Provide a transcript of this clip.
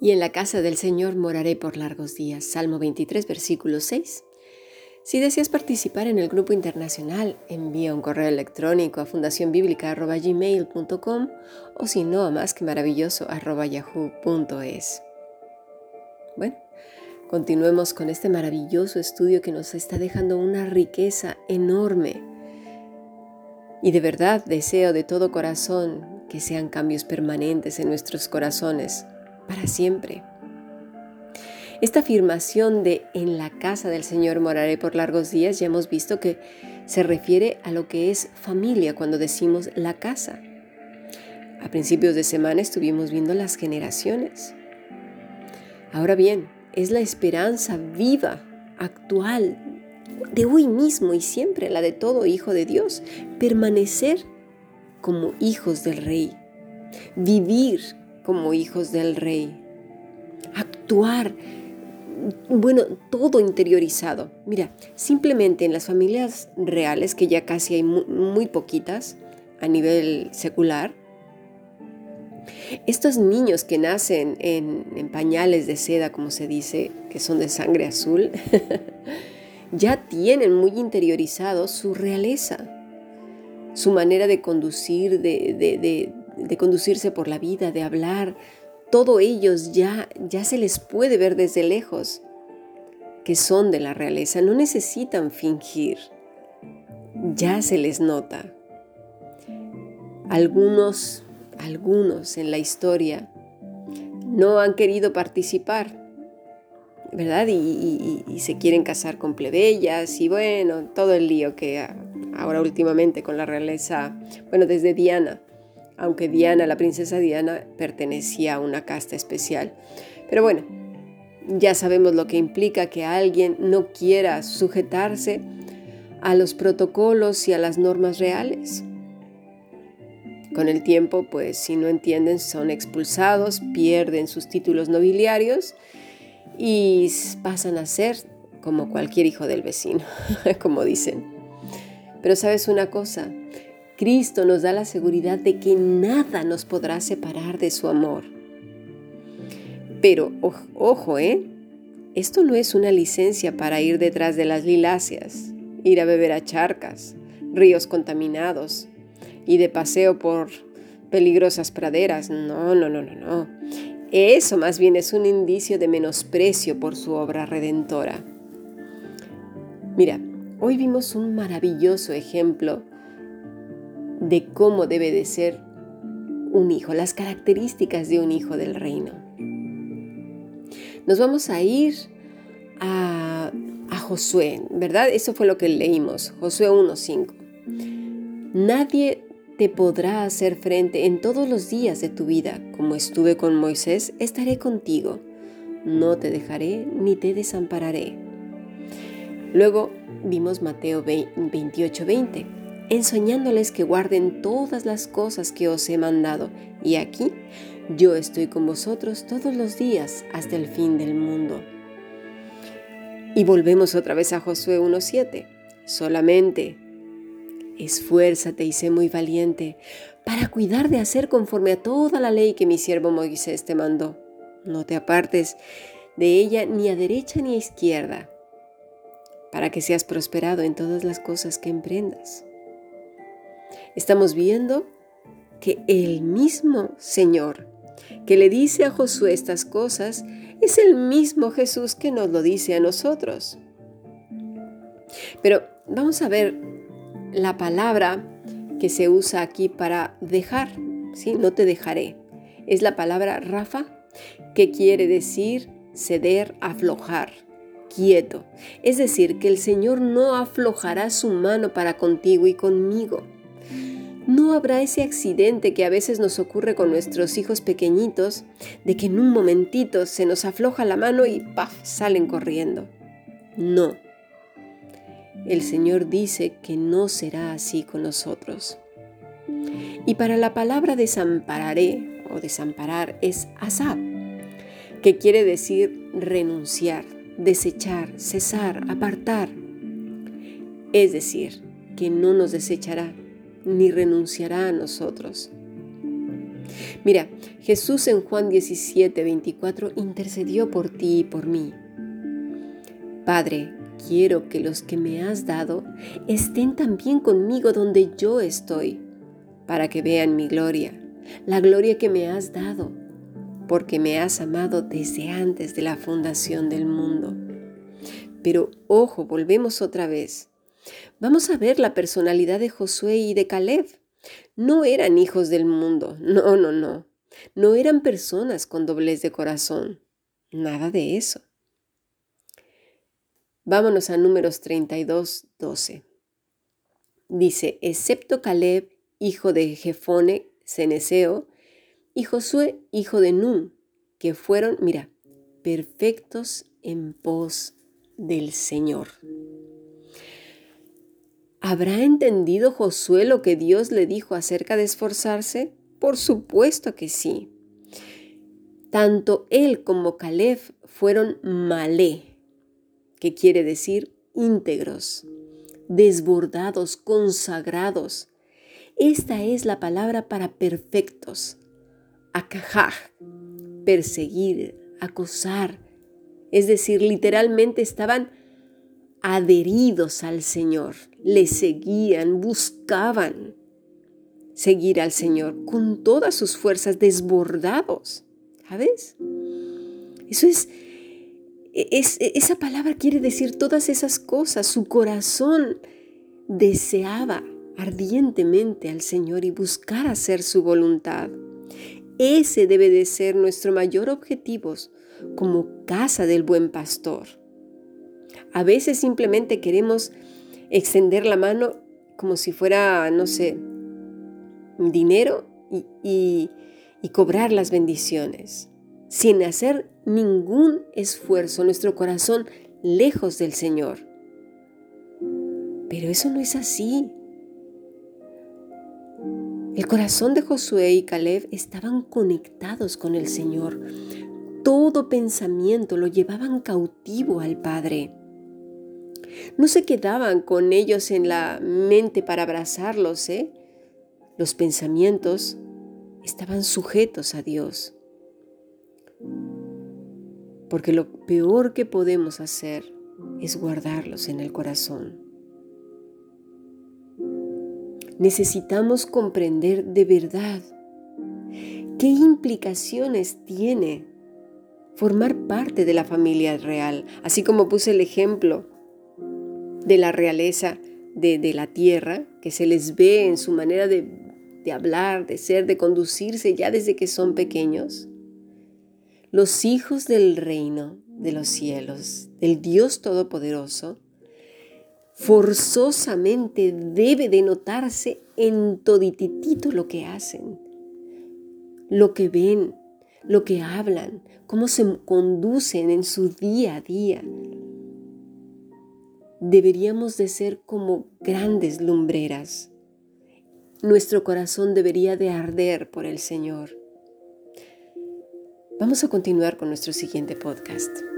Y en la casa del Señor moraré por largos días. Salmo 23, versículo 6. Si deseas participar en el grupo internacional, envía un correo electrónico a fundacionbiblica.gmail.com o si no, a más que maravilloso yahoo.es. Bueno, continuemos con este maravilloso estudio que nos está dejando una riqueza enorme. Y de verdad deseo de todo corazón que sean cambios permanentes en nuestros corazones para siempre. Esta afirmación de en la casa del Señor moraré por largos días ya hemos visto que se refiere a lo que es familia cuando decimos la casa. A principios de semana estuvimos viendo las generaciones. Ahora bien, es la esperanza viva, actual, de hoy mismo y siempre, la de todo hijo de Dios, permanecer como hijos del Rey, vivir como hijos del rey. Actuar, bueno, todo interiorizado. Mira, simplemente en las familias reales, que ya casi hay muy, poquitas a nivel secular, estos niños que nacen en, pañales de seda, como se dice, que son de sangre azul, ya tienen muy interiorizado su realeza, su manera de conducir, de, de, de conducirse por la vida, de hablar, todo ellos ya, ya se les puede ver desde lejos que son de la realeza, no necesitan fingir, ya se les nota. Algunos, algunos en la historia no han querido participar, ¿verdad? Y, se quieren casar con plebeyas y bueno, todo el lío que ahora últimamente con la realeza, bueno, desde Diana, aunque Diana, la princesa Diana, pertenecía a una casta especial. Pero bueno, ya sabemos lo que implica que alguien no quiera sujetarse a los protocolos y a las normas reales. Con el tiempo, pues si no entienden, son expulsados, pierden sus títulos nobiliarios y pasan a ser como cualquier hijo del vecino, como dicen. Pero sabes una cosa, Cristo nos da la seguridad de que nada nos podrá separar de su amor. Pero ojo, ¿eh? Esto no es una licencia para ir detrás de las liláceas, ir a beber a charcas, ríos contaminados y de paseo por peligrosas praderas. No, no, no, no, no. Eso más bien es un indicio de menosprecio por su obra redentora. Mira, hoy vimos un maravilloso ejemplo de cómo debe de ser un hijo, las características de un hijo del reino. Nos vamos a ir a, Josué, ¿verdad? Eso fue lo que leímos, Josué 1.5. Nadie te podrá hacer frente en todos los días de tu vida. Como estuve con Moisés, estaré contigo. No te dejaré ni te desampararé. Luego vimos Mateo 28.20 enseñándoles que guarden todas las cosas que os he mandado. Y aquí yo estoy con vosotros todos los días hasta el fin del mundo. Y volvemos otra vez a Josué 1.7. Solamente esfuérzate y sé muy valiente para cuidar de hacer conforme a toda la ley que mi siervo Moisés te mandó. No te apartes de ella ni a derecha ni a izquierda, para que seas prosperado en todas las cosas que emprendas. Estamos viendo que el mismo Señor que le dice a Josué estas cosas es el mismo Jesús que nos lo dice a nosotros. Pero vamos a ver la palabra que se usa aquí para dejar, ¿sí? No te dejaré. Es la palabra Rafa, que quiere decir ceder, aflojar, quieto. Es decir, que el Señor no aflojará su mano para contigo y conmigo no habrá ese accidente que a veces nos ocurre con nuestros hijos pequeñitos, de que en un momentito se nos afloja la mano y ¡paf! salen corriendo. No. El Señor dice que no será así con nosotros. Y para la palabra desampararé o desamparar es asab, que quiere decir renunciar, desechar, cesar, apartar. Es decir, que no nos desechará, ni renunciará a nosotros. Mira, Jesús en Juan 17, 24 intercedió por ti y por mí. Padre, quiero que los que me has dado estén también conmigo donde yo estoy, para que vean mi gloria, la gloria que me has dado, porque me has amado desde antes de la fundación del mundo. Pero ojo, volvemos otra vez. Vamos a ver la personalidad de Josué y de Caleb. No eran hijos del mundo, no, no, no. No eran personas con doblez de corazón. Nada de eso. Vámonos a números 32, 12. Dice, excepto Caleb, hijo de Jefone, Ceneseo, y Josué, hijo de Nun, que fueron, mira, perfectos en pos del Señor. ¿Habrá entendido Josué lo que Dios le dijo acerca de esforzarse? Por supuesto que sí. Tanto él como Caleb fueron malé, que quiere decir íntegros, desbordados, consagrados. Esta es la palabra para perfectos. Acajaj, perseguir, acosar. Es decir, literalmente estaban adheridos al Señor, le seguían, buscaban seguir al Señor con todas sus fuerzas desbordados. ¿Sabes? Eso es, es, esa palabra quiere decir todas esas cosas. Su corazón deseaba ardientemente al Señor y buscar hacer su voluntad. Ese debe de ser nuestro mayor objetivo como casa del buen pastor. A veces simplemente queremos extender la mano como si fuera, no sé, dinero y, cobrar las bendiciones, sin hacer ningún esfuerzo, nuestro corazón lejos del Señor. Pero eso no es así. El corazón de Josué y Caleb estaban conectados con el Señor. Todo pensamiento lo llevaban cautivo al Padre. No se quedaban con ellos en la mente para abrazarlos, ¿eh? Los pensamientos estaban sujetos a Dios. Porque lo peor que podemos hacer es guardarlos en el corazón. Necesitamos comprender de verdad qué implicaciones tiene formar parte de la familia real, así como puse el ejemplo de la realeza de, la tierra, que se les ve en su manera de, hablar, de ser, de conducirse ya desde que son pequeños. Los hijos del reino de los cielos, del Dios Todopoderoso, forzosamente debe de notarse en todititito lo que hacen, lo que ven, lo que hablan, cómo se conducen en su día a día, deberíamos de ser como grandes lumbreras. Nuestro corazón debería de arder por el Señor. Vamos a continuar con nuestro siguiente podcast.